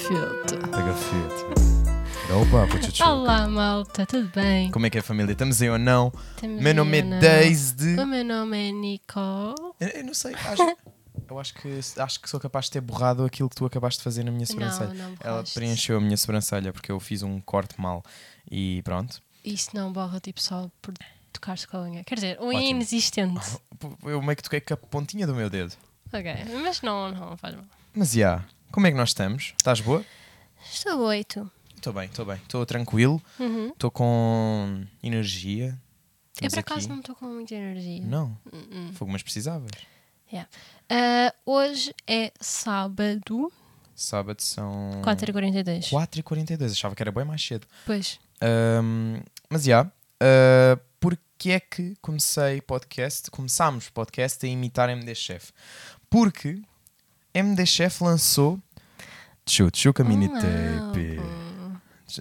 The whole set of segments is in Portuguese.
gafanhoto. Da gafete. Opa, Olá, malta, tudo bem? Como é que é, família? Estamos aí ou não? Temos Meu nome é? Daisy. O meu nome é Nicole. Eu, eu não sei, acho, eu acho que, acho que sou capaz de ter borrado aquilo que tu acabaste de fazer na minha sobrancelha. Não, não Ela preencheu a minha sobrancelha porque eu fiz um corte mal e pronto. Isso não borra tipo só por tocar-se com a unha. Quer dizer, unha Ótimo. inexistente. Eu meio que toquei com a pontinha do meu dedo. ok, mas não, não faz mal. Mas já, como é que nós estamos? Estás boa? Estou oito. Estou bem, estou bem. Estou tranquilo, Uhum. estou com energia. Eu Estamos por acaso aqui. não estou com muita energia. Não, Hum, fogo, mas precisavas. yeah. Ah, hoje é sábado, Sábado são 4h42. 4h42. Achava que era bem mais cedo. Pois. Ahm, mas já, uh, porque é que comecei podcast? Começámos podcast a imitar MD Chef. Porque MD Chef lançou Chut Chuca Mini Um Tape. álbum.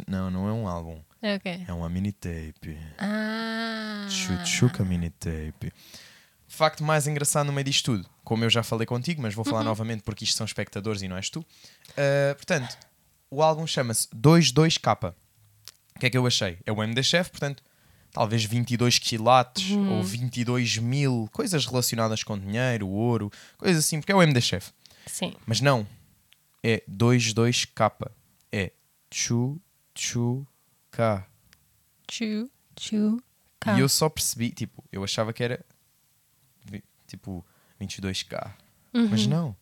Não, não é um álbum, É o quê? é uma mini tape. Ah. Chut Chuca Mini Tape. Facto mais engraçado no meio disto tudo, como eu já falei contigo, mas vou falar novamente porque isto são espectadores e não és tu. Uh, portanto, o álbum chama-se 22K. O que é que eu achei? É o MD Chef, portanto, talvez 22 quilates ou 22 mil, coisas relacionadas com dinheiro, ouro, coisas assim, porque é o MD Chef. Sim. Mas não, é 22K. É Chu Chu K. Chu, chu, cá. E eu só percebi, tipo, eu achava que era tipo 22k. Mas não.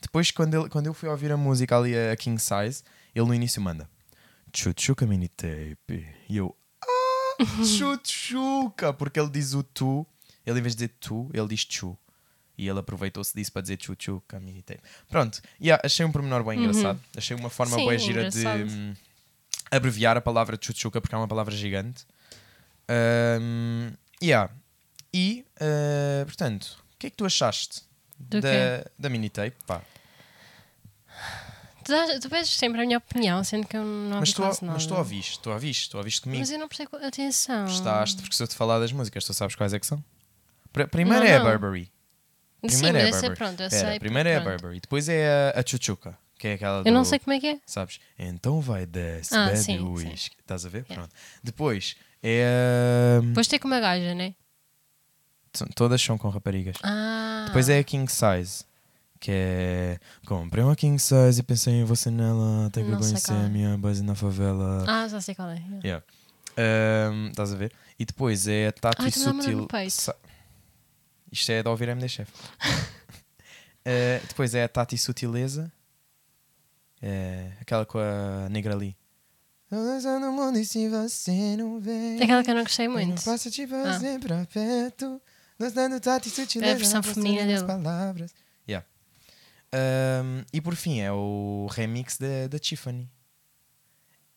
Depois, quando, ele, quando eu fui ouvir a música ali, a King Size, ele no início manda Chuchuca mini tape. E eu, ah, chuchuca, porque ele diz o tu, ele em vez de dizer tu, ele diz chu. E ele aproveitou-se disso para dizer chuchuca mini tape. Pronto, e ah, achei um pormenor bem engraçado. Achei uma forma Sim, bem gira de engraçado. hum, abreviar a palavra chuchuca, porque é uma palavra gigante. Um, yeah. E, uh, portanto, o que é que tu achaste Do da, quê? da? Pá. Tu, tu pedes sempre a minha opinião, sendo que eu não Mas tu, nada. mas tu ouviste, tu ouviste, tu ouviste comigo. Mas eu não prestei atenção. Gostaste, porque se eu te falar das músicas, tu sabes quais é que são? Pr- Primeiro Não, é a não. Burberry. Sim, Primeiro mas é a Burberry. pronto, eu Pera, sei. primeiro é a pronto. Burberry, depois é a, a Chuchuca, que é aquela Eu não do- sei como é que é. Sabes? Então vai desce, Ah, bebe sim, o sim. uísque. Estás a ver? Yeah. Pronto. Depois é a. Depois tem com uma gaja, né? São- Todas são com raparigas. Ah. Depois é a King Size, que é. Comprei uma King Size e pensei em você nela, até que Não eu sei conheci qual é. a minha base na favela. Ah, já sei qual é. Yeah. Ahm, Estás a ver? E depois é a Tati Ai, tu não me Sutil. no peito. Sa- Isto é de ouvir MD Chef. Ah, depois é a Tati Sutileza. É aquela com a negra ali. no mundo e se você não vem. É aquela que eu não gostei Eu não muito. posso te fazer pra perto. Gostando Tati Sutileza. É a versão feminina dele. Palavras. Yeah. Ahm, e por fim é o remix da, da Tiffany.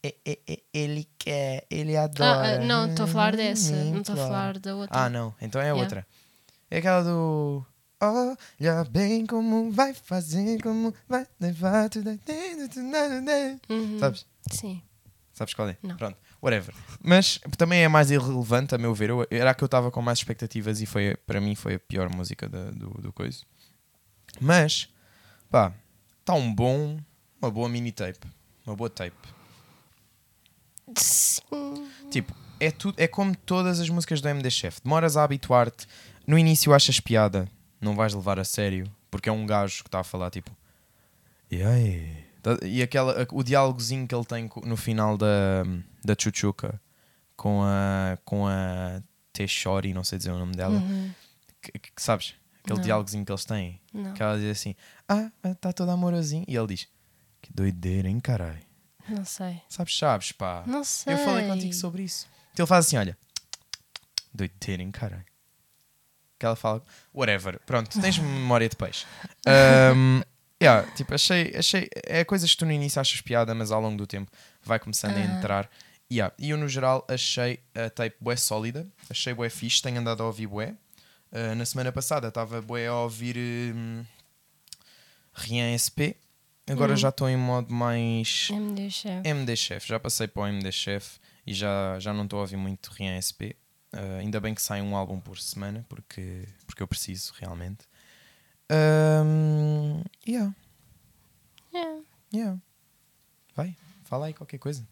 É, é, é, ele quer, ele adora. Ah, ah, não, estou a falar dessa. Não estou a falar da outra. Ah, não, então é Yeah. outra. É aquela do. Olha bem como vai fazer, como vai levar tudo. Uhum. Sabes? Sim. Sabes qual é? Não. Pronto, whatever. Mas também é mais irrelevante, a meu ver. Eu- Era a que eu estava com mais expectativas e foi, para mim foi a pior música da- do, do coisa. Mas, pá, está um bom, uma boa mini tape. Uma boa tape. Sim. Tipo, é, tudo, é como todas as músicas do MD Chef. Demoras a habituar-te. No início achas piada, não vais levar a sério, porque é um gajo que está a falar tipo. E aí? Tá- E aquela, o diálogozinho que ele tem no final da, da Chuchuca com a, com a Teixori, não sei dizer o nome dela. Uhum. Que, que- sabes? Aquele Não. diálogozinho que eles têm. Não. Que ela diz assim: Ah, está todo amorosinho. E ele diz: Que doideira, hein, caralho? Não sei. Sabes, sabes, pá. Não sei. Eu falei contigo sobre isso. Então ele faz assim: olha, doideira, hein, caralho. Que ela fala, whatever. Pronto, tens memória de peixe. Um, yeah, tipo, achei, achei. É coisas que tu no início achas piada, mas ao longo do tempo vai começando a Ah. entrar. Yeah. E eu, no geral, achei a tape bué sólida. Achei bué fixe. Tenho andado a ouvir bué. Uh, na semana passada estava bué a ouvir um, Rien SP. Agora Uhum. já estou em modo mais. MD Chef. MD Chef, já passei para o MD Chef e já, já não estou a ouvir muito Rien SP. Uh, ainda bem que sai um álbum por semana, porque, porque eu preciso realmente. Um, yeah, Yeah. yeah. Vai, fala aí qualquer coisa.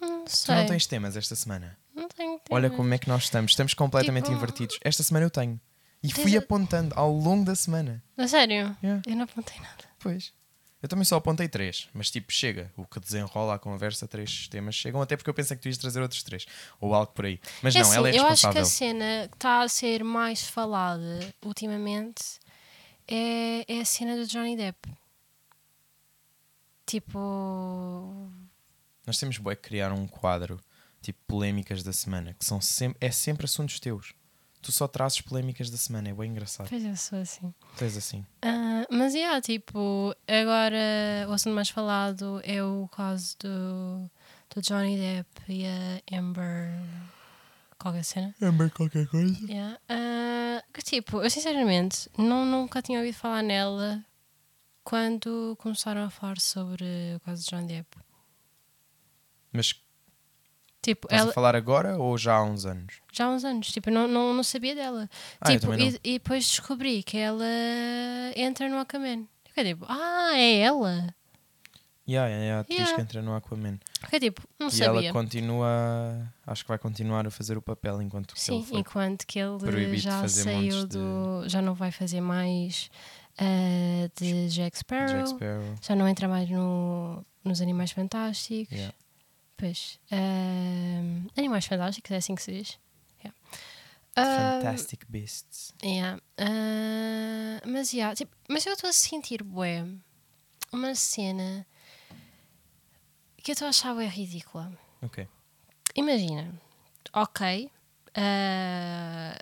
Não Tu sei. não tens temas esta semana. Não tenho Olha temas. como é que nós estamos. Estamos completamente Tipo- invertidos. Esta semana eu tenho. E fui apontando ao longo da semana. A sério? Yeah. Eu não apontei nada. Pois. Eu também só apontei três, mas tipo, chega. O que desenrola a conversa, três temas chegam, até porque eu pensei que tu ias trazer outros três. Ou algo por aí. Mas É não, assim, ela é eu acho que responsável. a cena que está a ser mais falada ultimamente é, é a cena do Johnny Depp. Tipo. Nós temos bué que criar um quadro, tipo, polémicas da semana, que são sempre, é sempre assuntos teus. Tu só trazes polémicas da semana, é bem engraçado. Pois eu sou assim. És assim. Ah, mas, yeah, tipo, agora o assunto mais falado é o caso do, do Johnny Depp e a Amber. Qualquer cena. Amber qualquer coisa. Yeah. Ah, que tipo, eu sinceramente não, nunca tinha ouvido falar nela quando começaram a falar sobre o caso de Johnny Depp. Mas Tipo, estás ela, a falar agora ou já há uns anos? já há uns anos, tipo, não, não, não sabia dela. Ah, tipo, e, e depois descobri que ela entra no Aquaman. Fiquei tipo, ah, é ela? Yeah, yeah, yeah. Diz Yeah. que entra no Aquaman. Fiquei tipo, não e sabia. ela continua. Acho que vai continuar a fazer o papel enquanto que Sim, ele foi. enquanto que ele já saiu montes de- do. Já não vai fazer mais ah, de Jack Sparrow. Jack Sparrow. Já não entra mais no, nos Animais Fantásticos. Yeah. Pois. Animais Fantásticos, é assim que se diz. Yeah. Fantastic Beasts. yeah. Ah, mas, yeah, tipo, mas eu estou a sentir, bué, uma cena que eu estou a achar bué ridícula. Ok. Imagina, ok, ah,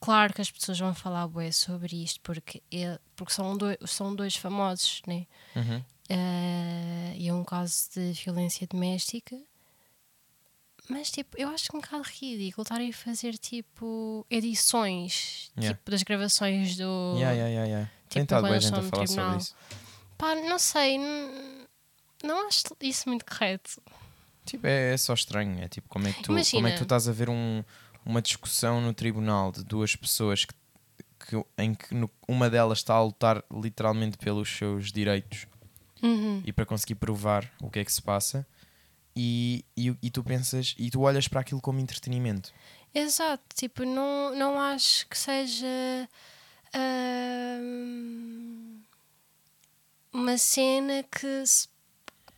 claro que as pessoas vão falar bué sobre isto porque, ele, porque são, dois, são dois famosos, né? Uhum. Ah, e é um caso de violência doméstica. Mas, tipo, eu acho um bocado ridículo estarem a fazer, tipo, edições, Yeah. tipo, das gravações do... Yeah, yeah, yeah, yeah. Tem tipo, estado quando bem eles gente a falar tribunal. sobre isso. Pá, não sei, não acho isso muito correto. Tipo, é, é só estranho. É tipo, como é que tu, como é que tu estás a ver um- uma discussão no tribunal de duas pessoas que, que- em que no- uma delas está a lutar literalmente pelos seus direitos Uhum. e para conseguir provar o que é que se passa e, e, e tu pensas e tu olhas para aquilo como entretenimento. Exato, tipo, não, não acho que seja ahm, uma cena que se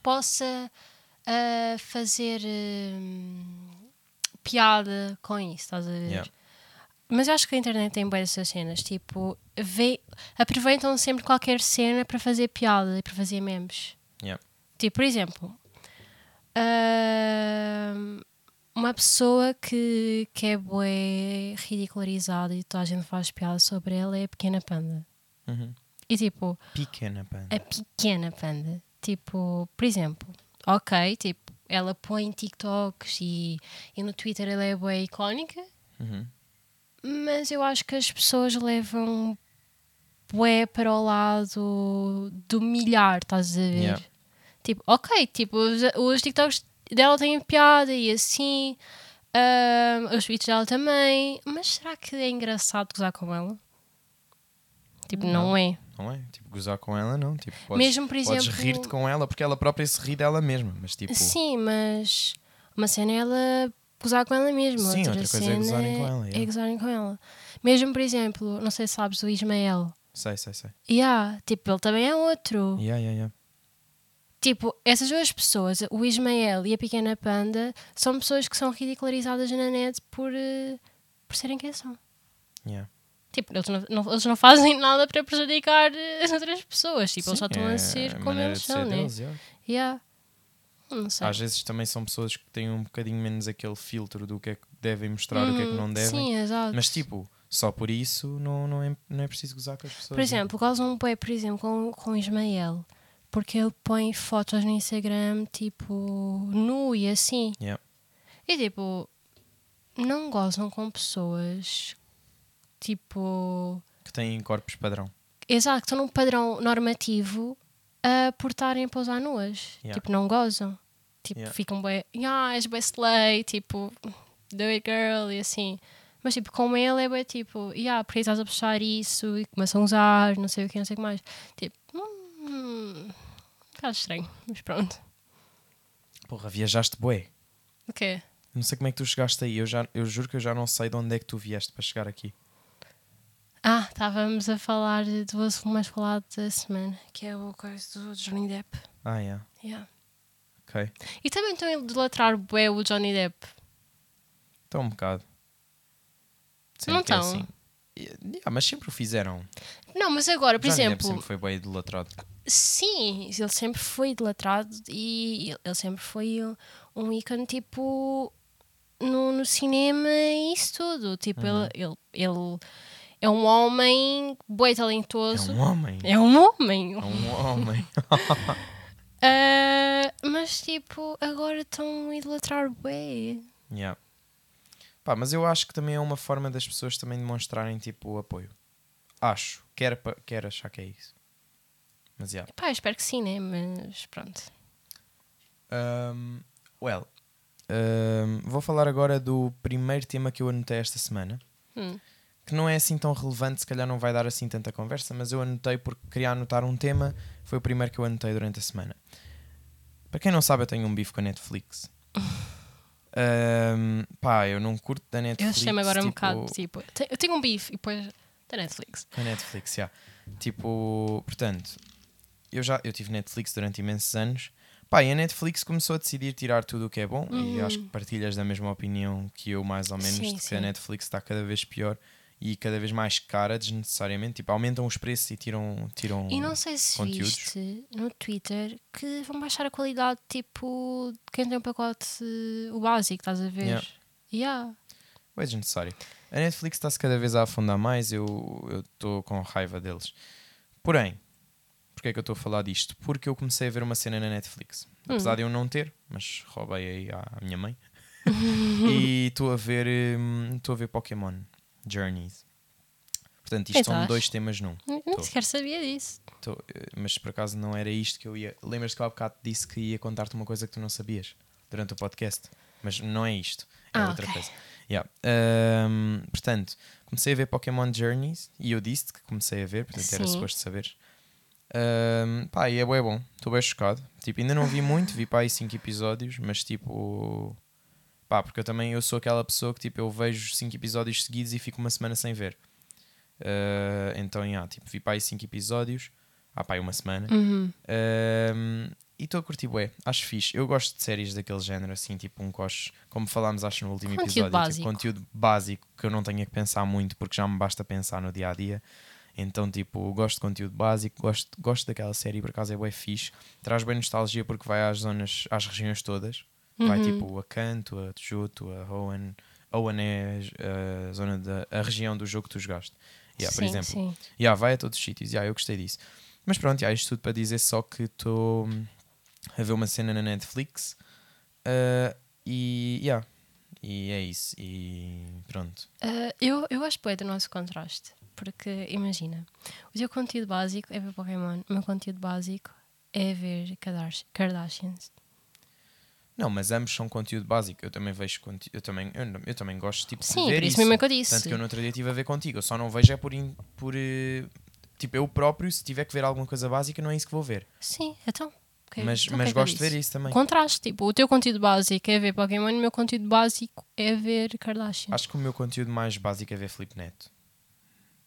possa ah, fazer ahm, piada com isso, estás a ver? Yeah. Mas acho que a internet tem boas dessas cenas, tipo, vê, aproveitam sempre qualquer cena para fazer piada e para fazer memes. Yeah. Tipo, por exemplo, ahm, uma pessoa que, que é bué ridicularizada e toda a gente faz piada sobre ela é a pequena panda. Uhum. E tipo, Pequena panda. a pequena panda, tipo, por exemplo, ok, tipo, ela põe TikToks e, e no Twitter ela é bué icónica, Uhum. mas eu acho que as pessoas levam bué para o lado do milhar, estás a ver? Yeah. Tipo, ok, tipo, os, os TikToks dela têm piada e assim, ahm, os tweets dela também, mas será que é engraçado gozar com ela? Tipo, não, Não. é. Não é? Tipo, gozar com ela não. Tipo, podes, Mesmo, por podes exemplo- rir-te com ela porque ela própria se ri dela mesma. Mas tipo, Sim, mas uma cena é ela gozar com ela mesma. Sim, outra, outra coisa é gozarem com ela, É yeah. gozarem com ela. Mesmo, por exemplo, não sei se sabes o Ismael. Sei, sei, sei. Yeah, tipo, ele também é outro. Yeah, yeah, yeah. Tipo, essas duas pessoas, o Ismael e a Pequena Panda, são pessoas que são ridicularizadas na net por, eh, por serem quem são. yeah. Tipo, eles não, não- eles não fazem nada para prejudicar eh, as outras pessoas. Tipo, eles só Sim, estão é a ser como eles são, né? deles, yeah. Yeah. Não sei. Às vezes também são pessoas que têm um bocadinho menos aquele filtro do que é que devem mostrar e o que é que Hum, não devem. Sim, exato. Mas tipo, só por isso não, não, é, não é preciso gozar com as pessoas. Por exemplo, causam um bué, por exemplo, com, com o Ismael. Porque ele põe fotos no Instagram, tipo, nu e assim. Yeah. E tipo, não gozam com pessoas, tipo, Que têm corpos padrão. exato, estão num padrão normativo a portarem a pousar nuas. Yeah. Tipo, não gozam. Tipo, Yeah. ficam bem, ah, és bem slay, tipo, do it girl e assim. Mas tipo, com ele é bem tipo, yeah, porque estás a puxar isso e começam a usar, não sei o que, não sei o que mais. Tipo, hum, um bocado estranho, mas pronto. Porra, viajaste bué. O quê? Não sei como é que tu chegaste aí. Eu, já, eu juro que eu já não sei de onde é que tu vieste para chegar aqui. Ah, estávamos a falar do assunto mais falado da semana, que é o coisa do Johnny Depp. Ah, é. Yeah. Ok. E também estão a idolatrar bué o Johnny Depp. Então um bocado. Não que é assim. Yeah, mas sempre o fizeram. Não, mas agora, por Johnny Depp exemplo, sempre foi bem idolatrado. sim, ele sempre foi idolatrado e ele- sempre foi um ícone tipo no, no cinema e isso tudo. Tipo, Uhum. ele, ele, ele é um homem É talentoso. um homem. É um homem. É um homem. Ah, mas tipo, agora estão a idolatrar bué. yeah. Pá, mas eu acho que também é uma forma das pessoas também demonstrarem tipo o apoio. Acho. Quero, quero achar que é isso. Mas yeah. Pá, espero que sim, né? Mas pronto. Um, well, um, vou falar agora do primeiro tema que eu anotei esta semana. Hum. Que não é assim tão relevante, se calhar não vai dar assim tanta conversa, mas eu anotei porque queria anotar um tema. Foi o primeiro que eu anotei durante a semana. Para quem não sabe, eu tenho um bife com a Netflix. Um, pá, eu não curto da Eu Netflix. achei-me agora um tipo, bocado tipo. Eu tenho um bife e depois da Netflix. Com a Netflix, já. Tipo, portanto, eu já eu tive Netflix durante imensos anos. Pá, e a Netflix começou a decidir tirar tudo o que é bom e acho que partilhas da mesma opinião que eu, mais ou menos, Uhum. Sim, de que sim. a Netflix está cada vez pior e cada vez mais cara desnecessariamente. Tipo, aumentam os preços e tiram, tiram E não sei se conteúdos. viste no Twitter que vão baixar a qualidade tipo de quem tem um pacote o básico, estás a ver? Yeah. Yeah. É desnecessário. A Netflix está-se cada vez a afundar mais, eu estou com raiva deles. Porém, porquê é que eu estou a falar disto? Porque eu comecei a ver uma cena na Netflix. Apesar de eu não ter, mas roubei aí à minha mãe. e estou a ver hum, estou a ver Pokémon Journeys. Portanto, isto são dois temas num. Nem sequer sabia disso. Tô, eh, mas por acaso não era isto que eu ia. Lembras-te que eu há bocado disse que ia contar-te uma coisa que tu não sabias durante o podcast? Mas não é isto, é Ah, outra ok. coisa. Yeah. Ahm, portanto, comecei a ver Pokémon Journeys e eu disse que comecei a ver, portanto era Sim. suposto saberes. Ahm, pá, e é bom, estou bem chocado. Tipo, ainda não vi muito, vi para aí 5 episódios, mas tipo. Pá, porque eu também eu sou aquela pessoa que tipo, eu vejo 5 episódios seguidos e fico uma semana sem ver. Ah, então, yeah, tipo, vi para aí 5 episódios, há pá, aí uma semana. Uhum. Um, e estou a curtir bué, acho fixe. Eu gosto de séries daquele género, assim, tipo um coche, como falámos, acho, no último Conteúdo episódio. básico. Tipo, conteúdo básico que eu não tenha que pensar muito, porque já me basta pensar no dia a dia. Então, tipo, gosto de conteúdo básico, gosto, gosto daquela série, por acaso é bué fixe. Traz bem nostalgia porque vai às zonas, às regiões todas. Vai Uhum. tipo a Kanto, a Tjuto, a Hoenn. Hoenn é a zona da a região do jogo que tu jogaste. Yeah, por sim, exemplo, sim. Yeah, vai a todos os sítios. Yeah, eu gostei disso. Mas pronto, yeah, isto tudo para dizer só que estou a ver uma cena na Netflix uh, e, yeah, e é isso. E pronto. Ah, eu, eu acho bué do nosso contraste. Porque, imagina, o teu conteúdo básico é ver Pokémon, o meu conteúdo básico é ver Kardash- Kardashians. Não, mas ambos são conteúdo básico. Eu também vejo conteúdo. Eu também, eu, eu também gosto tipo, Sim, de ver por isso isso. mesmo é que eu disse. Tanto que eu no outro dia estive a ver contigo. Eu só não vejo é por. in- por eh, tipo, eu próprio, se tiver que ver alguma coisa básica, não é isso que vou ver. Sim, então. ok. mas Então mas é gosto de ver isso também. Contraste, tipo, o teu conteúdo básico é ver Pokémon e o meu conteúdo básico é ver Kardashian. Acho que o meu conteúdo mais básico é ver Felipe Neto.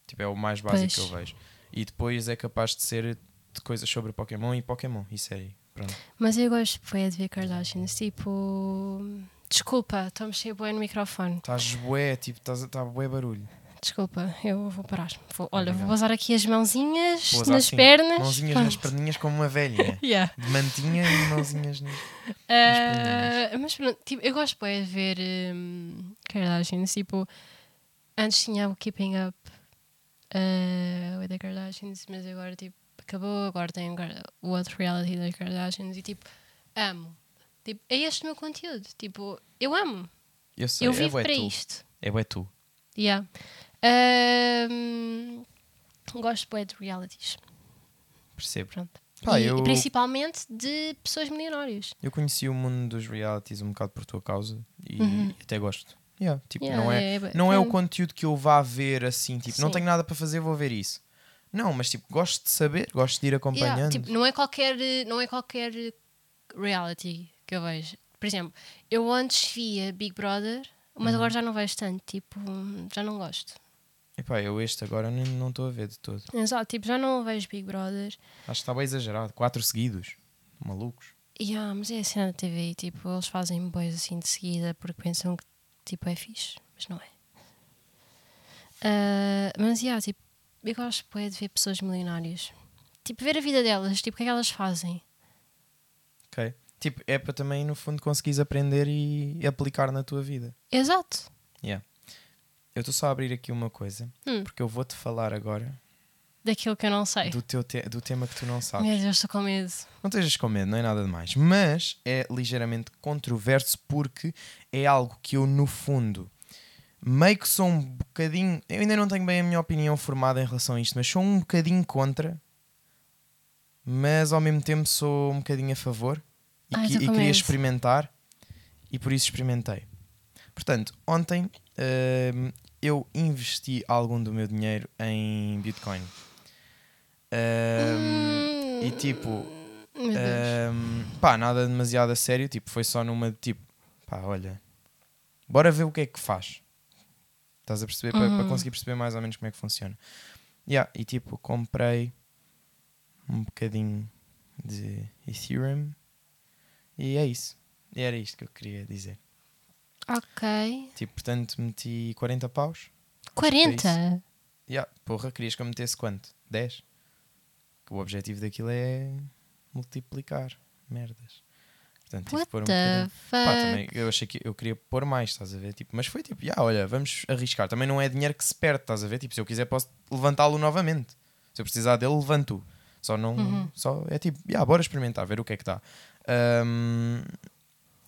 Tipo, é o mais básico Pois. que eu vejo. E depois é capaz de ser de coisas sobre Pokémon e Pokémon e série. Pronto. Mas eu gosto bué de ver Kardashians, tipo... Desculpa, estou a mexer bué no microfone. Estás bué, tipo, estás tá bué barulho. Desculpa, eu vou parar. Vou- olha, vou Obrigado. usar aqui as mãozinhas Vou nas assim, pernas. Mãozinhas Pronto. nas perninhas como uma velhinha. Yeah. De mantinha e mãozinhas nas... Ah, mas pronto, tipo, eu gosto bué de ver hum, Kardashians. Tipo, antes tinha o Keeping Up uh, with the Kardashians, mas agora tipo, acabou. Agora tem o outro reality das Kardashians e tipo, amo. Tipo, é este o meu conteúdo. Tipo, eu amo. Eu sei, eu é vivo bué para tu. isto. É bué tu. Yeah. Hum, gosto bué de realities. Percebo. Pronto. Pá, e, eu- principalmente de pessoas milionárias. Eu conheci o mundo dos realities um bocado por tua causa e até gosto. Yeah, tipo, Uhum. Yeah, não é, é- não é o é- conteúdo que eu vá ver assim, tipo, não Sim. tenho nada para fazer, vou ver isso. Não, mas tipo, gosto de saber, gosto de ir acompanhando. Yeah, tipo, não é qualquer não é qualquer reality que eu vejo. Por exemplo, eu antes via Big Brother, mas Uhum. agora já não vejo tanto, tipo, já não gosto. Epá, eu este agora nem- não estou a ver de todo. Exato, tipo, já não vejo Big Brother. Acho que está bem exagerado. Quatro seguidos. Malucos. Yeah, mas é a cena da TV, tipo, eles fazem bois assim de seguida porque pensam que tipo é fixe, mas não é. Ah, mas yeah, tipo, eu gosto bué de ver pessoas milionárias. Tipo, ver a vida delas, tipo, o que é que elas fazem? Ok? Tipo, é para também, no fundo, conseguires aprender e aplicar na tua vida. Exato. Yeah. Eu estou só a abrir aqui uma coisa, Hum. porque eu vou-te falar agora Daquilo que eu não sei. do, teu te- do tema que tu não sabes. Meu Deus, estou com medo. Não estejas com medo, não é nada demais. Mas é ligeiramente controverso porque é algo que eu, no fundo, meio que sou um bocadinho. Eu ainda não tenho bem a minha opinião formada em relação a isto, mas sou um bocadinho contra, mas ao mesmo tempo sou um bocadinho a favor e, Ai, que- tô e queria experimentar e por isso experimentei. Portanto, ontem hum, eu investi algum do meu dinheiro em Bitcoin. Hum, e tipo, Deus. Ahm, pá, nada demasiado a sério, tipo, foi só numa de tipo, pá, olha, bora ver o que é que faz. Estás a perceber? Para Uhum. conseguir perceber mais ou menos como é que funciona. Yeah, e tipo, comprei um bocadinho de Ethereum e é isso. E era isto que eu queria dizer. Ok. Tipo, portanto, meti 40 paus. 40? Yeah, porra, querias que eu metesse quanto? 10? Que o objetivo daquilo é multiplicar merdas. Portanto, tive que pôr um bocadinho. Pá, também, eu achei que eu queria pôr mais, estás a ver? Tipo, mas foi tipo, yeah, olha, vamos arriscar. Também não é dinheiro que se perde, estás a ver? Tipo, se eu quiser posso levantá-lo novamente. Se eu precisar dele, levanto. Só não. Uhum. Só é tipo, yeah, bora experimentar, ver o que é que dá. Um,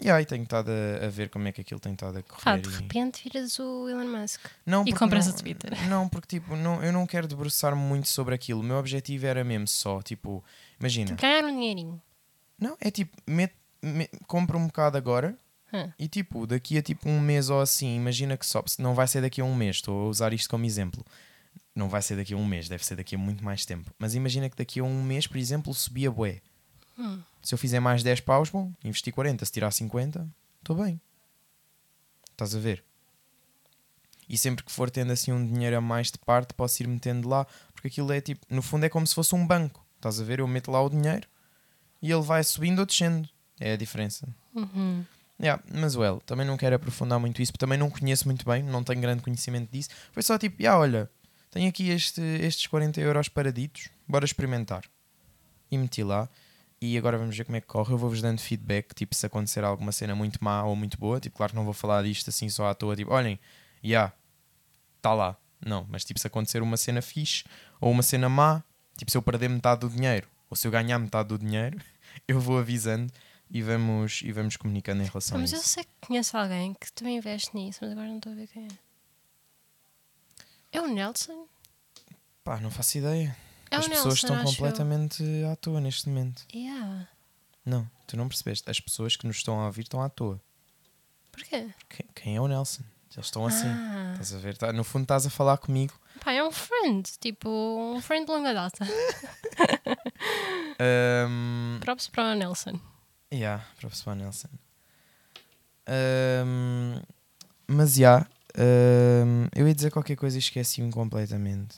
yeah, e tenho estado a, a ver como é que aquilo tem estado a correr. Pá, de repente viras o Elon Musk. não, E compras não, o Twitter. Não, porque tipo, não, eu não quero debruçar muito sobre aquilo. O meu objetivo era mesmo só, tipo, imagina. Ganhar um dinheirinho. Não, é tipo, met, me- compra um bocado agora Hã. e tipo, daqui a tipo um mês ou assim, imagina que só, não vai ser daqui a um mês, estou a usar isto como exemplo. Não vai ser daqui a um mês, deve ser daqui a muito mais tempo. Mas imagina que daqui a um mês, por exemplo, subia bué. Hum. Se eu fizer mais 10 paus, bom, investi 40, se tirar 50, estou bem. Estás a ver? E sempre que for tendo assim um dinheiro a mais de parte, posso ir metendo lá, porque aquilo é tipo, no fundo é como se fosse um banco. Estás a ver? Eu meto lá o dinheiro e ele vai subindo ou descendo. É a diferença. Uhum. Yeah, mas well, também não quero aprofundar muito isso, porque também não conheço muito bem, não tenho grande conhecimento disso. Foi só tipo, yeah, olha, tenho aqui este, estes 40 euros paraditos, bora experimentar. E meti lá. E agora vamos ver como é que corre. Eu vou-vos dando feedback, tipo, se acontecer alguma cena muito má ou muito boa. Tipo, claro que não vou falar disto assim só à toa, tipo, olhem, já, yeah, está lá. Não, mas tipo, se acontecer uma cena fixe ou uma cena má, tipo, se eu perder metade do dinheiro ou se eu ganhar metade do dinheiro, eu vou avisando e vamos, e vamos comunicando em relação Mas a eu isso. sei que conheço alguém que também investe nisso, mas agora não estou a ver quem é. É o Nelson? Pá, não faço ideia. É As pessoas Nelson, estão acho eu. completamente à toa neste momento. Yeah. Não, tu não percebeste. As pessoas que nos estão a ouvir estão à toa. Porquê? Quem, quem é o Nelson? Eles estão assim. Ah. Estás a ver? Tá- no fundo estás a falar comigo. Pá, é um friend. Tipo, um friend de longa data. Ahm, Props para o Nelson. Yeah, professor Nelson. Ahm, mas já, ahm, eu ia dizer qualquer coisa e esqueci-me completamente.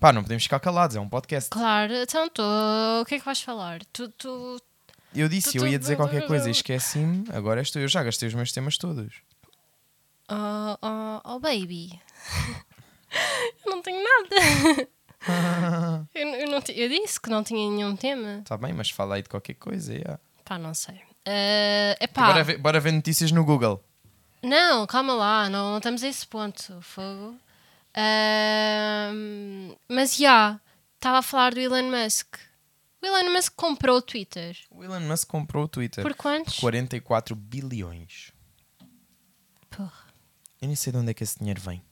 Pá, não podemos ficar calados, é um podcast. Claro, então tu, o que é que vais falar? Tu, tu, Eu disse, Tu- eu ia dizer qualquer coisa e esqueci-me. Agora és tu. Eu já gastei os meus temas todos. oh, oh, oh baby. eu não tenho nada. eu, eu não, eu disse que não tinha nenhum tema. Tá bem, mas fala aí de qualquer coisa. yeah. Pá, não sei. É epá, Bora, ver, bora ver notícias no Google. Não, calma lá, não, não estamos a esse ponto, fogo. Ahm, mas já, estava a falar do Elon Musk. O Elon Musk comprou o Twitter. O Elon Musk comprou o Twitter Por quantos? 44 bilhões. Porra. Eu nem sei de onde é que esse dinheiro vem.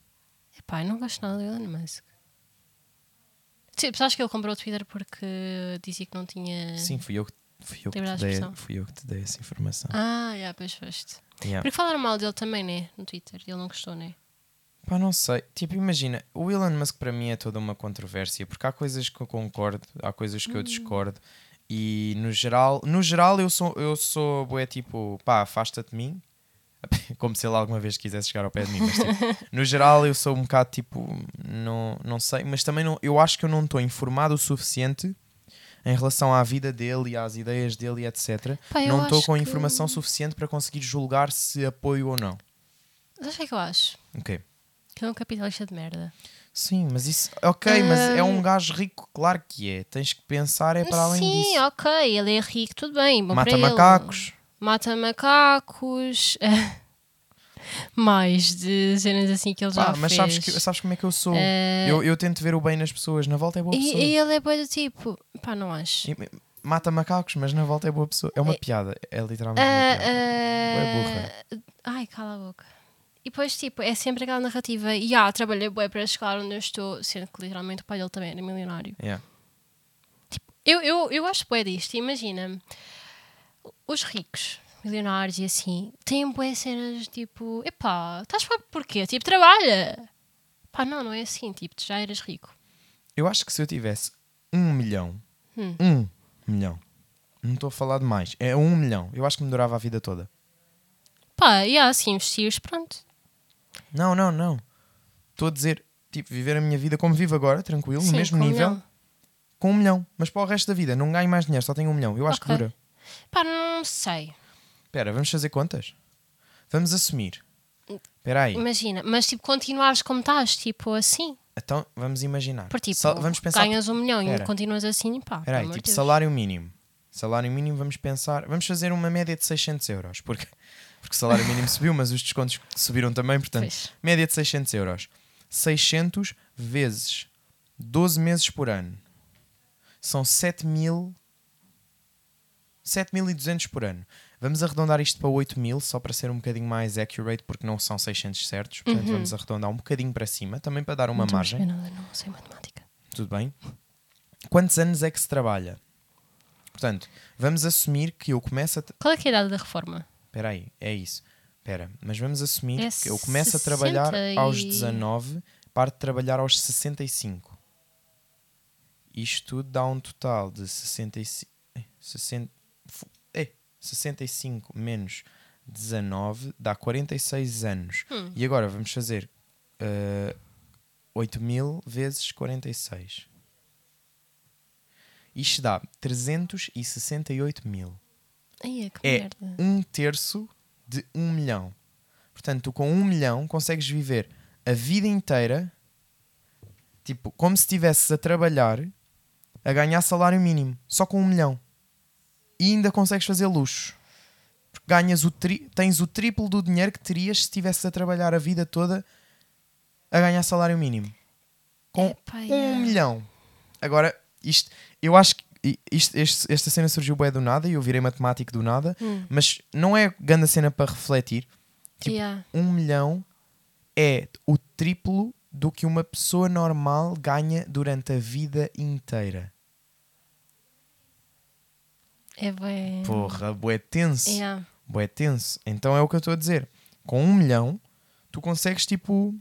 Epá, eu não gosto nada do Elon Musk. Tipo, sabes que ele comprou o Twitter porque dizia que não tinha. Sim, fui eu, que- fui eu, que te dei, fui eu que te dei essa informação. Ah, já, pois foste. Yeah. Porque falaram mal dele também, né? No Twitter. Ele não gostou, né? Pá, não sei. Tipo, imagina, o Elon Musk para mim é toda uma controvérsia, porque há coisas que eu concordo, há coisas que eu discordo. E no geral, no geral eu sou, eu sou bué, tipo, pá, afasta-te de mim. Como se ele alguma vez quisesse chegar ao pé de mim. Mas, tipo, no geral eu sou um bocado tipo, não, não sei, mas também não, eu acho que eu não estou informado o suficiente em relação à vida dele e às ideias dele e etc. Pá, não estou com que- informação suficiente para conseguir julgar se apoio ou não. Que é que eu acho? Ok. Que é um capitalista de merda. Sim, mas isso. Ok, mas é um gajo rico, claro que é. Tens que pensar, é para além Sim, disso. ok, ele é rico, tudo bem. Mata macacos. Mata macacos. Mais de cenas assim que ele já Pá, mas fez. sabes, que, sabes como é que eu sou? Eh, Eu, eu tento ver o bem nas pessoas. Na volta é boa e, pessoa. e ele é boa do tipo. Pá, não acho. E- Mata macacos, mas na volta é boa pessoa. É uma É- piada. É literalmente Ah, uma piada. ah, Ai, cala a boca. E depois, tipo, é sempre aquela narrativa. E ah, trabalhei bué para chegar onde eu estou, sendo que literalmente o pai dele também era milionário. Yeah. Eu, eu, eu acho bué disto. Imagina, os ricos, milionários e assim, têm bué cenas tipo, epá, estás pobre porquê? Tipo, trabalha. Pá, não, não é assim. Tipo, tu já eras rico. Eu acho que se eu tivesse um milhão, Hum. um milhão, não estou a falar de mais, é um milhão, eu acho que me durava a vida toda. Pá, e assim, investires, pronto. Não, não, não. Estou a dizer, tipo, viver a minha vida como vivo agora, tranquilo, no Sim, mesmo com um nível, milhão. com um milhão. Mas para o resto da vida, não ganho mais dinheiro, só tenho um milhão. Eu acho que Ok. dura. Pá, não sei. Espera, vamos fazer contas? Vamos assumir. Espera aí. Imagina, mas tipo, continuares como estás, tipo, assim. Então, vamos imaginar. Por tipo, Sa- vamos pensar. ganhas um milhão Espera. e continuas assim, pá. Espera aí, tipo Deus. salário mínimo. Salário mínimo, vamos pensar. Vamos fazer uma média de 600 euros. Porque, porque o salário mínimo subiu, mas os descontos subiram também. Portanto, Pois. média de 600 euros. 600 vezes 12 meses por ano. São 7 mil. 7.200 por ano. Vamos arredondar isto para 8 mil, só para ser um bocadinho mais accurate, porque não são 600 certos. Portanto, vamos arredondar um bocadinho para cima, também para dar uma Uhum. Não margem. nada, não sei matemática. Tudo bem? Quantos anos é que se trabalha? Portanto, vamos assumir que eu começo a. Qual é é a idade da reforma? Espera aí, é isso. Espera, mas vamos assumir É que eu começo a trabalhar 60 e- aos 19, paro de trabalhar aos 65. Isto dá um total de 65. eh, 60, fu- eh, 65 menos 19 dá 46 anos. Hum. E agora vamos fazer uh, 8 mil vezes 46. Isto dá 368 mil. Ai, que É merda. um terço de um milhão. Portanto, tu com um milhão consegues viver a vida inteira, tipo, como se estivesses a trabalhar a ganhar salário mínimo, só com um milhão. E ainda consegues fazer luxo. Porque ganhas o tri- tens o triplo do dinheiro que terias se estivesses a trabalhar a vida toda a ganhar salário mínimo. Com Epá, um yeah. milhão. Agora, isto, eu acho que isto, este- esta cena surgiu bem do nada e eu virei matemático do nada, Hum. mas não é grande cena para refletir. Tipo, Yeah. um milhão é o triplo do que uma pessoa normal ganha durante a vida inteira. É bem. Porra, bué tenso. Yeah. Bué tenso. Então é o que eu estou a dizer. Com um milhão, tu consegues, tipo,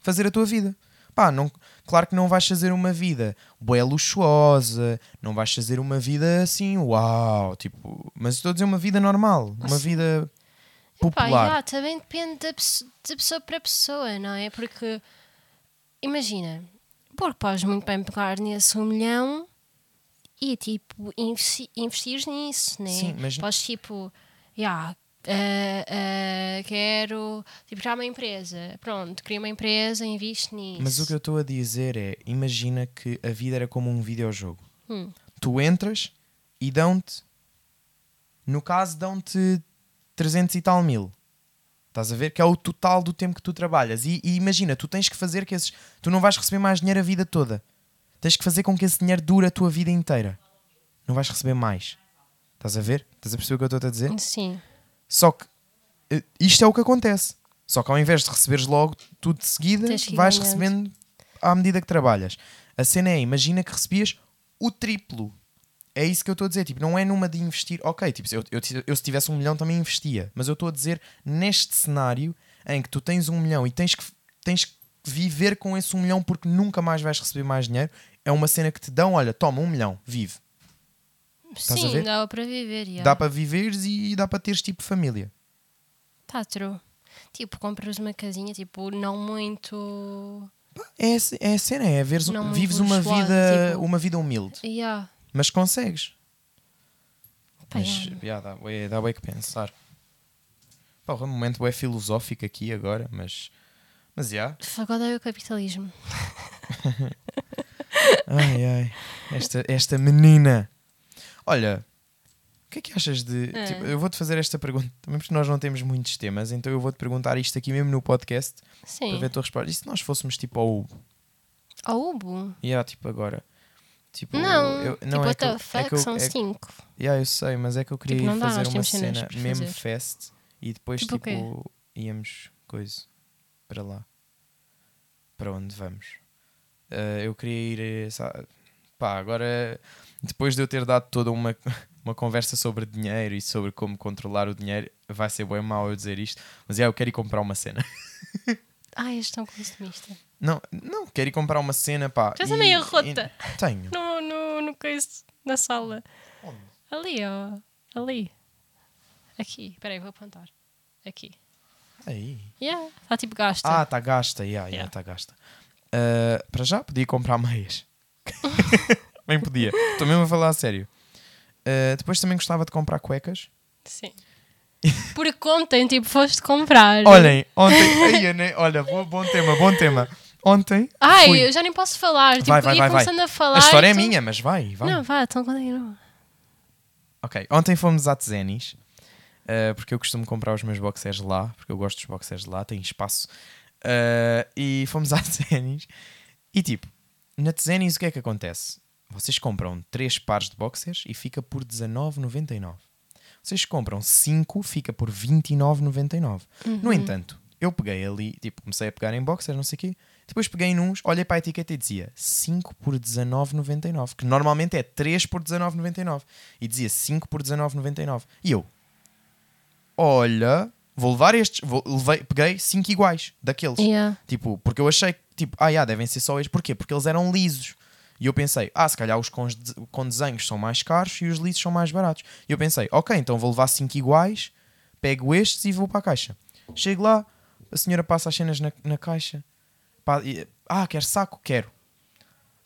fazer a tua vida. Pá, não, claro que não vais fazer uma vida bué luxuosa, não vais fazer uma vida assim, uau, tipo, mas estou a dizer uma vida normal, uma Sim. vida popular. yeah, também depende da de pessoa para pessoa, não é? Porque, imagina, porque podes muito bem pegar nesse um milhão e, tipo, investi investir nisso, né? Sim, mas- Podes, tipo, yeah, ah, ah, quero, tipo, criar uma empresa. Pronto, cria uma empresa, investe nisso. Mas o que eu estou a dizer é, imagina que a vida era como um videojogo. Hum. Tu entras e dão-te, no caso, dão-te 300 e tal mil. Estás a ver? Que é o total do tempo que tu trabalhas. E, e imagina, tu tens que fazer que esses. Tu não vais receber mais dinheiro a vida toda. Tens que fazer com que esse dinheiro dure a tua vida inteira. Não vais receber mais. Estás a ver? Estás a perceber o que eu estou a dizer? Sim. Só que eh, isto é o que acontece. Só que ao invés de receberes logo tudo de seguida, vais recebendo à medida que trabalhas. A cena é, imagina que recebias o triplo. É isso que eu estou a dizer. Tipo, não é numa de investir. Ok, tipo, eu, eu, eu se tivesse um milhão também investia. Mas eu estou a dizer neste cenário em que tu tens um milhão e tens que. tens que viver com esse um milhão porque nunca mais vais receber mais dinheiro. É uma cena que te dão, olha, toma um milhão, vive. Sim, dá para viver. Yeah. Dá para viveres e dá para teres tipo família. Tá true. Tipo, compras uma casinha, tipo, não muito. É, é a cena, é veres, Não vives uma vida, tipo- uma vida humilde, Yeah. mas consegues. Pá, Mas yeah. dá, dá bem que pensar. Pá, o momento é filosófico aqui agora, mas. Mas já. Agora é o capitalismo. Ai ai. Esta, esta menina. Olha, o que é que achas de. É. tipo, eu vou-te fazer esta pergunta também porque nós não temos muitos temas, então eu vou-te perguntar isto aqui mesmo no podcast para Sim. ver a tua resposta. E se nós fôssemos tipo ao Ubo? Ao Ubo? E yeah, tipo agora. Tipo, Não, eu, tipo, é what que eu- the é fuck, que eu- são é que- cinco. Yeah, eu sei, mas é que eu queria Tipo, ir não dá, fazer nós uma cena para mesmo fazer. fest e depois Tipo tipo, íamos coisa para lá. Para onde vamos? Eh, eu queria ir. eh, sa- Pá, agora depois de eu ter dado toda uma, uma conversa sobre dinheiro e sobre como controlar o dinheiro, vai ser bem mau eu dizer isto, mas é, eu quero ir comprar uma cena. Ai, és tão consumista. Não, não, quero ir comprar uma cena, pá. E- a meia e- rota. Tenho. No, no, no coisa, na sala. Ali, ó. Ali. Aqui. Espera aí, vou apontar. Aqui. Aí. Yeah. Está tipo gasta. Ah, está gasta, yeah, yeah, Yeah. tá gasta. Uh, para já podia comprar meias. Bem podia. Estou mesmo a falar a sério. Uh, depois também gostava de comprar cuecas. Sim. Porque ontem, tipo, foste comprar. Olhem, ontem. Eu nem- olha, bom, bom tema, bom tema. Ontem. Ai, fui. eu já nem posso falar. Tipo, Vai, vai, ia vai, vai. começando a falar. A história é tu- minha, mas vai, vai. Não, vá, então continua. Ok, ontem fomos à Tzenis. Uh, porque eu costumo comprar os meus boxers lá, porque eu gosto dos boxers lá, tem espaço. Uh, e fomos à Tzenis. E tipo, na Tzenis o que é que acontece? Vocês compram 3 pares de boxers e fica por 19,99. Vocês compram 5, fica por 29,99. No entanto, eu peguei ali, tipo, comecei a pegar em boxers, não sei o quê. Depois peguei nos, olhei para a etiqueta e dizia 5 por 19,99. Que normalmente é 3 por 19,99. E dizia 5 por 19,99. E eu, olha, vou levar estes. Vou, levei, peguei 5 iguais daqueles. Yeah. Tipo, porque eu achei que, tipo, ah, já, devem ser só estes. Porquê? Porque eles eram lisos. E eu pensei, ah, se calhar os com, com desenhos são mais caros e os lisos são mais baratos. E eu pensei, ok, então vou levar 5 iguais, pego estes e vou para a caixa. Chego lá, a senhora passa as cenas na, na caixa. Pá, e- ah, quer saco? Quero.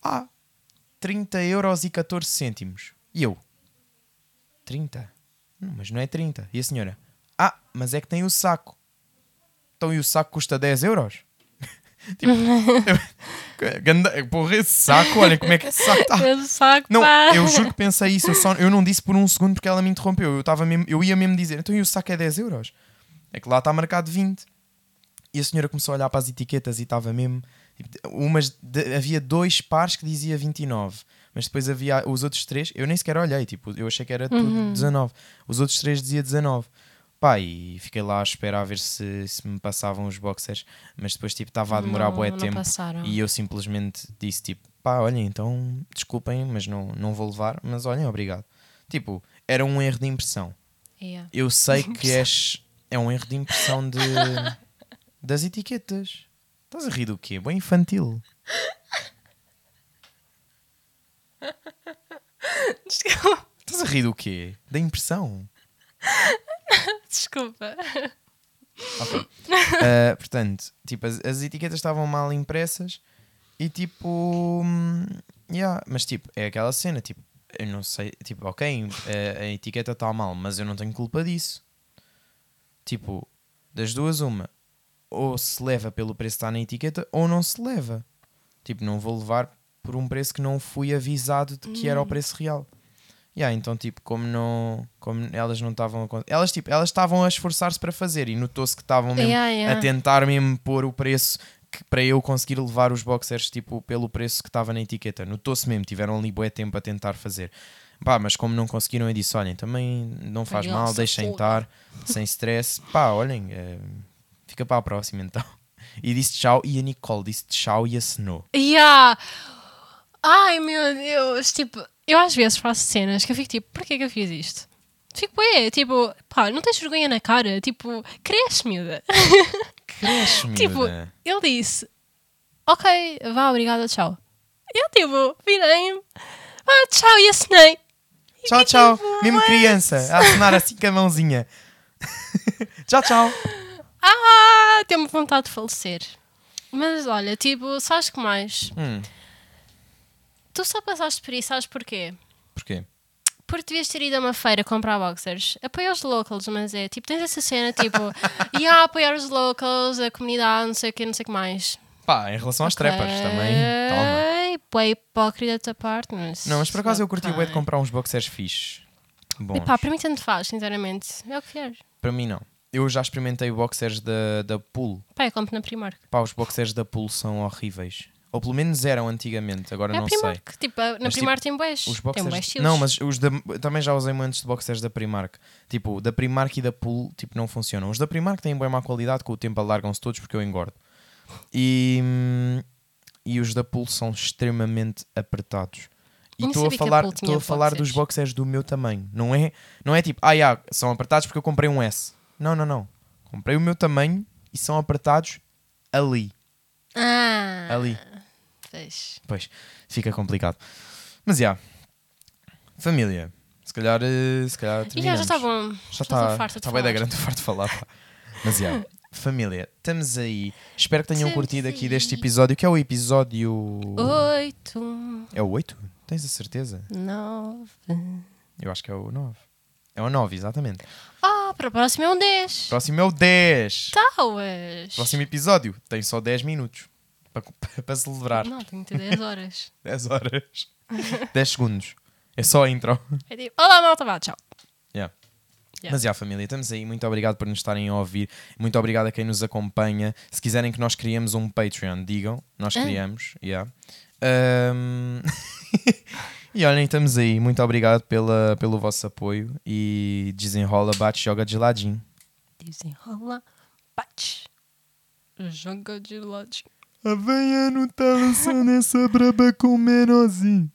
Ah, 30 euros e 14 cêntimos. E eu, 30? Não, mas não é 30. E a senhora, ah, mas é que tem o saco. Então e o saco custa 10 euros? tipo, ganda, porra, esse saco, olha como é que esse saco está. Saco, Não, pá. eu juro que pensei isso. Eu, só, eu não disse por um segundo porque ela me interrompeu. Eu, tava mesmo, eu ia mesmo dizer, então e o saco é 10 euros? É que lá está marcado 20. E a senhora começou a olhar para as etiquetas e estava mesmo. tipo, umas de- havia dois pares que dizia 29, mas depois havia os outros três. Eu nem sequer olhei, tipo, eu achei que era tudo 19. Os outros três dizia 19. Pá, e fiquei lá à espera a ver se, se me passavam os boxers, mas depois tipo estava a demorar Não, bué não tempo passaram. e eu simplesmente disse tipo, pá, olhem, então desculpem, mas não, não vou levar, mas olhem, obrigado. Tipo, era um erro de impressão. Yeah. Eu sei que és. É um erro de impressão de, das etiquetas. Estás a rir do quê? Bem infantil. Desculpa. Estás a rir do quê? Da impressão. Desculpa. Ok. Ah, portanto, tipo, as, as etiquetas estavam mal impressas e tipo. hum, yeah, mas tipo, é aquela cena, tipo, eu não sei, tipo, ok, a, a etiqueta está mal, mas eu não tenho culpa disso. Tipo, das duas, uma, ou se leva pelo preço que está na etiqueta, ou não se leva. Tipo, não vou levar por um preço que não fui avisado de que era o preço real. Yeah, então, tipo, como não. Como elas não estavam a. Elas, tipo, elas estavam a esforçar-se para fazer e notou-se que estavam mesmo Yeah, yeah. a tentar mesmo pôr o preço que, para eu conseguir levar os boxers, tipo, pelo preço que estava na etiqueta. Notou-se mesmo, tiveram ali bué tempo a tentar fazer. Pá, mas como não conseguiram, eu disse: olhem, também não faz Nossa, mal, deixem estar, sem stress. Pá, olhem, eh, fica para a próxima então. E disse tchau e a Nicole disse tchau e assinou. Yeah. Ai meu Deus, tipo, eu às vezes faço cenas que eu fico tipo, porquê que eu fiz isto? Fico, é, tipo, pá, não tens vergonha na cara, tipo, cresce, miúda. Cresce, Tipo, miúda. ele disse: Ok, vá, obrigada, tchau. Eu, tipo, virei-me, ah, tchau, e assinei. E Tchau, fiquei tchau. tipo, Mesmo "What?" criança, a assinar assim com a mãozinha. tchau, tchau. Ah, tenho vontade de falecer. Mas olha, tipo, sabes que mais? Hum, Tu só passaste por isso, sabes porquê? porquê? Porque devias ter ido a uma feira comprar boxers. Apoia os locals, mas é tipo, tens essa cena tipo, e a apoiar os locals, a comunidade, não sei o que, não sei o que mais. Pá, em relação às trepas também. Calma. Ok, Bué hipócrita da tua parte, mas. Não, mas por acaso eu curti bué de comprar uns boxers fixes. Bons. Epá, para mim tanto faz, sinceramente. É o que queres. Para mim não. Eu já experimentei boxers da, da Pool. Pá, eu compro na Primark. Pá, os boxers da Pool são horríveis. Ou pelo menos eram antigamente, agora é não sei. Primark. Tipo, na Mas, Primark tem bués. Os Tem boxers. estilos. Não, mas os da. Também já usei muitos de boxers da Primark. Tipo, da Primark e da Pool, tipo, não funcionam. Os da Primark têm bem má qualidade, com o tempo alargam-se todos porque eu engordo. E. hum, E os da Pool são extremamente apertados. E estou a falar, estou a falar boxers. dos boxers do meu tamanho. Não é, não é tipo, ah, já, são apertados porque eu comprei um S. Não, não, não. Comprei o meu tamanho e são apertados ali. Ah, Ali. Pois. Pois, fica complicado. Mas já. Família. Se calhar, eh, se calhar E já, está bom. Já está. Está bem da grande, farto de falar. pá. Mas já. Família, estamos aí. Espero que tenham Estamos curtido aqui aí. deste episódio, que é o episódio. Oito, É o 8? Tens a certeza? nove. Eu acho que é o 9. É o 9, exatamente. Ah, para o próximo é um 10. Próximo é o 10. Talvez. Próximo episódio tem só 10 minutos para, para celebrar. Não, tenho que ter 10 horas. 10 horas. 10 segundos. É só a intro. É tipo, olá malta, vá, tchau. Yeah. Yeah. Mas já, família, estamos aí. Muito obrigado por nos estarem a ouvir. Muito obrigado a quem nos acompanha. Se quiserem que nós criemos um Patreon, digam. Nós Ah. criamos. Yeah. Ahm, e olhem, estamos aí. Muito obrigado pela, pelo vosso apoio. E desenrola, bate, joga de ladinho. Desenrola, bate. Joga de ladinho. Não tá lançando essa braba com menorzinho.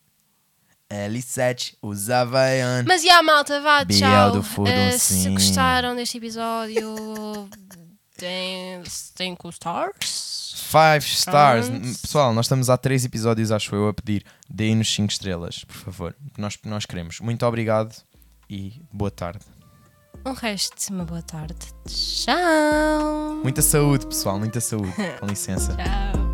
L7 usa Havaiana. Mas e a malta, vá, Biel tchau. do Fudo, Eh, se gostaram deste episódio, tem 5 stars. 5 stars. Pronto. Pessoal, nós estamos há 3 episódios, acho eu, a pedir. Deem-nos 5 estrelas, por favor. Nós, nós queremos. Muito obrigado e boa tarde. Um resto de uma boa tarde. Tchau. Muita saúde, pessoal. Muita saúde. Com licença. Tchau.